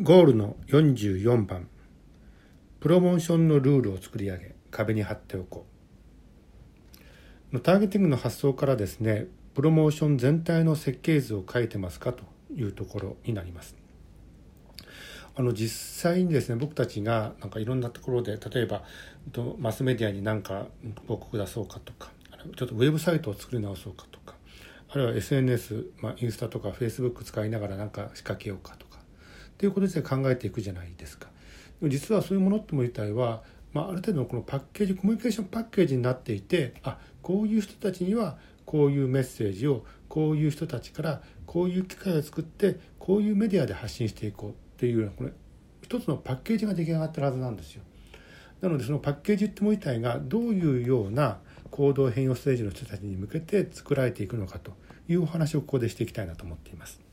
ゴールの44番。プロモーションのルールを作り上げ壁に貼っておこう。ターゲティングの発想からですねプロモーション全体の設計図を書いてますか？というところになります。あの実際にですね僕たちがなんかいろんなところで例えばマスメディアに何か広告出そうかとかちょっとウェブサイトを作り直そうかとかあるいは SNS、まあ、インスタとかフェイスブック使いながら何か仕掛けようかとかっていうことで考えていくじゃないですか。実はそういうものっても自体は、まあ、ある程度のこのパッケージコミュニケーションパッケージになっていてあこういう人たちにはこういうメッセージをこういう人たちからこういう機会を作ってこういうメディアで発信していこうっていうようなこれ一つのパッケージが出来上がってるはずなんですよ。なのでそのパッケージっても自体がどういうような行動変容ステージの人たちに向けて作られていくのかというお話をここでしていきたいなと思っています。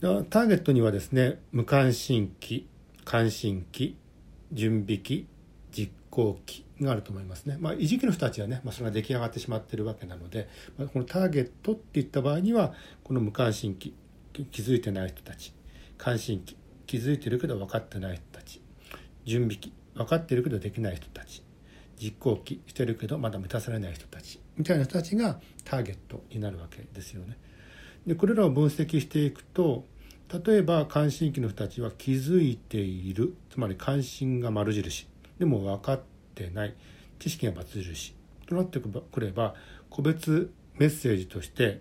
ターゲットにはですね無関心期関心期準備期実行期があると思いますね。まあ、維持期の人たちはね、まあ、それが出来上がってしまっているわけなので、まあ、このターゲットっていった場合にはこの無関心期気づいてない人たち関心期気づいてるけど分かってない人たち準備期分かってるけどできない人たち実行期してるけどまだ満たされない人たちみたいな人たちがターゲットになるわけですよね。でこれらを分析していくと例えば関心期の人たちは気づいている。つまり関心が丸印。でも分かってない。知識が×印。となってくれば個別メッセージとして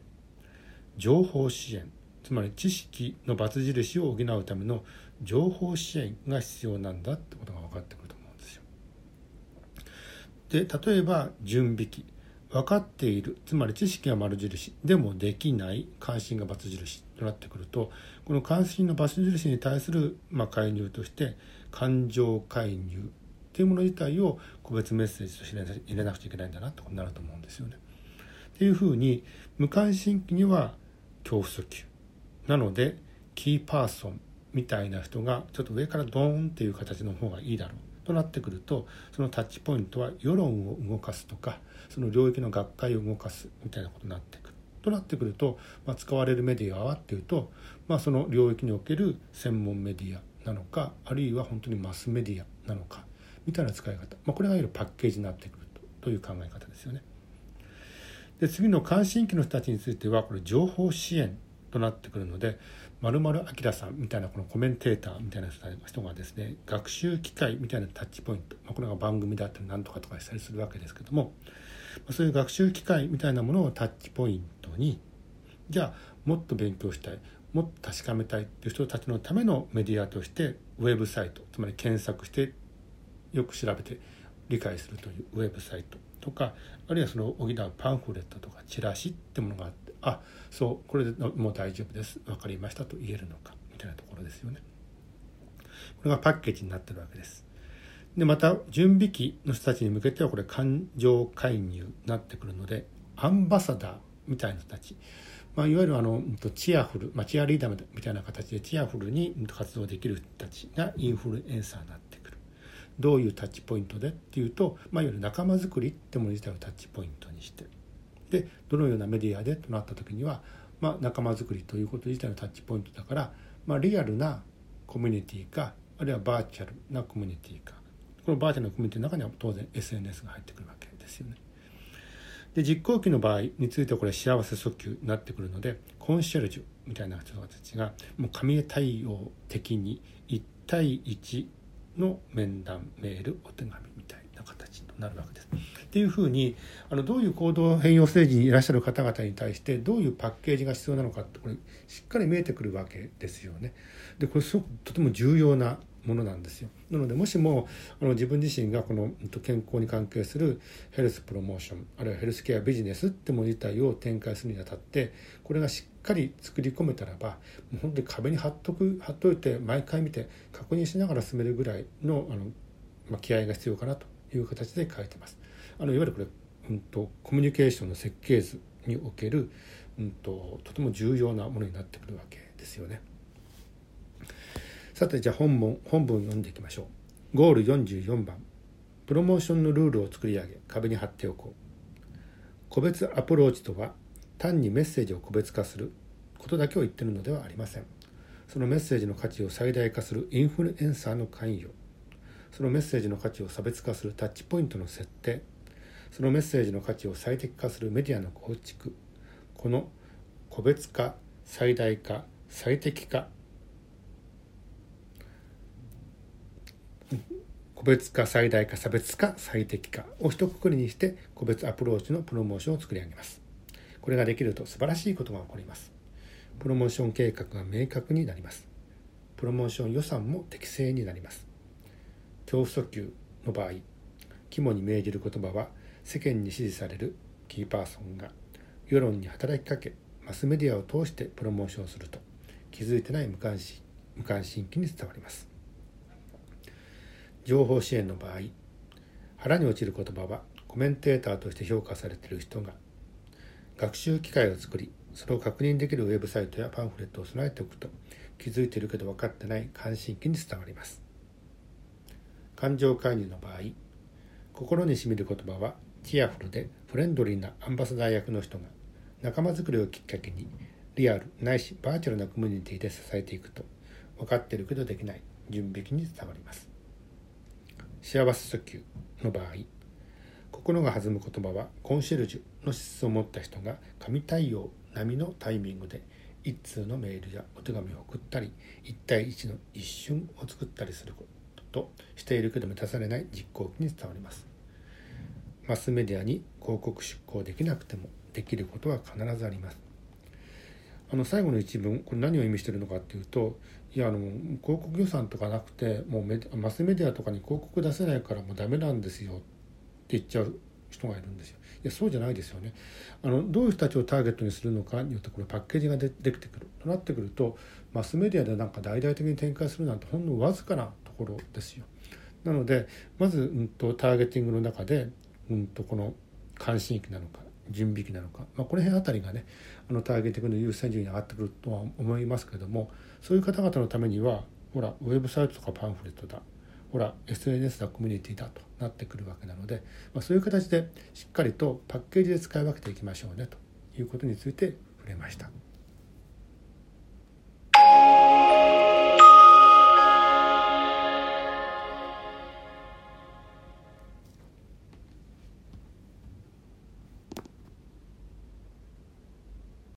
情報支援。つまり知識の×印を補うための情報支援が必要なんだってことが分かってくると思うんですよ。で例えば準備期分かっている。つまり知識が丸印。でもできない関心が×印となってくるとこの関心の×印に対する、まあ、介入として感情介入っていうもの自体を個別メッセージとして入れなくちゃいけないんだなとなると思うんですよね。っていうふうに無関心期には恐怖訴求。なのでキーパーソンみたいな人がちょっと上からドーンっていう形の方がいいだろう。となってくるとそのタッチポイントは世論を動かすとかその領域の学会を動かすみたいなことになってくる。となってくると、まあ、使われるメディアはっていうと、まあ、その領域における専門メディアなのかあるいは本当にマスメディアなのかみたいな使い方、まあ、これがいわゆるパッケージになってくるという考え方ですよね。で次の関心期の人たちについてはこれ情報支援となってくるので丸々明さんみたいなこのコメンテーターみたいな人がですね学習機会みたいなタッチポイント、まあ、これが番組だったり何とかとかしたりするわけですけどもそういう学習機会みたいなものをタッチポイントにじゃあもっと勉強したいもっと確かめたいっていう人たちのためのメディアとしてウェブサイトつまり検索してよく調べて理解するというウェブサイトとかあるいはその補うパンフレットとかチラシってものがあってあそうこれでもう大丈夫です。分かりましたと言えるのか。みたいなところですよね。これがパッケージになってるわけです。でまた準備期の人たちに向けてはこれ感情介入になってくるのでアンバサダーみたいな人たち、まあ、いわゆるあのチアフル、まあ、チアリーダーみたいな形でチアフルに活動できる人たちがインフルエンサーになってくる。どういうタッチポイントでっていうと、まあ、いわゆる仲間づくりってもの自体をタッチポイントにしてでどのようなメディアでとなった時には、まあ、仲間づくりということ自体のタッチポイントだから、まあ、リアルなコミュニティかあるいはバーチャルなコミュニティかこのバーチャルなコミュニティの中には当然 SNS が入ってくるわけですよね。で実行機の場合についてはこれ幸せ訴求になってくるのでコンシェルジュみたいな人たちがもう紙対応的に1対1の面談メールお手紙みたいな形となるわけです。っていうふうにあのどういう行動変容ステージにいらっしゃる方々に対してどういうパッケージが必要なのかってこれしっかり見えてくるわけですよね。でこれすごくとても重要なものなんですよ。なのでもしもあの自分自身がこの健康に関係するヘルスプロモーションあるいはヘルスケアビジネスってもの自体を展開するにあたってこれがしっかり作り込めたらばもう本当に壁に貼っとく貼っといて毎回見て確認しながら進めるぐらいのあの、まあ、気合が必要かなという形で書いてます。あのいわゆるこれ、うんと、コミュニケーションの設計図における、うんと、とても重要なものになってくるわけですよね。さてじゃあ本文本文読んでいきましょう。ゴール44番。プロモーションのルールを作り上げ壁に貼っておこう。個別アプローチとは単にメッセージを個別化することだけを言ってるのではありません。そのメッセージの価値を最大化するインフルエンサーの関与。そのメッセージの価値を差別化するタッチポイントの設定。そのメッセージの価値を最適化するメディアの構築。この個別化最大化最適化。個別化最大化差別化最適化を一括りにして個別アプローチのプロモーションを作り上げます。これができると素晴らしいことが起こります。プロモーション計画が明確になります。プロモーション予算も適正になります。恐怖訴求の場合肝に銘じる言葉は世間に支持されるキーパーソンが世論に働きかけマスメディアを通してプロモーションすると気づいてない無関心無関心期に伝わります。情報支援の場合腹に落ちる言葉はコメンテーターとして評価されている人が学習機会を作りそれを確認できるウェブサイトやパンフレットを備えておくと気づいているけど分かってない関心期に伝わります。感情介入の場合心にしみる言葉はチアフルでフレンドリーなアンバサダー役の人が仲間づくりをきっかけにリアルないしバーチャルなコミュニティで支えていくと分かってるけどできない準備期に伝わります。幸せ訴求の場合心が弾む言葉はコンシェルジュの資質を持った人が神対応並みのタイミングで一通のメールやお手紙を送ったり1対1の一瞬を作ったりすることとしているけど満たされない実行期に伝わります。マスメディアに広告出稿できなくてもできることは必ずありますあの最後の一文これ何を意味してるのかっていうといやあの広告予算とかなくてもうマスメディアとかに広告出せないからもうダメなんですよって言っちゃう人がいるんですよ。いやそうじゃないですよね。あのどういう人たちをターゲットにするのかによってこれパッケージがでできてくるとなってくるとマスメディアでなんか大々的に展開するなんてほんのわずかなところですよ。なのでまず、うんと、ターゲティングの中で、うんと、この関心域なのか準備期なのか、まあ、この辺あたりがねあのターゲティングの優先順位に上がってくるとは思いますけれどもそういう方々のためにはほらウェブサイトとかパンフレットだほら SNS だコミュニティだとなってくるわけなので、まあ、そういう形でしっかりとパッケージで使い分けていきましょうねということについて触れました。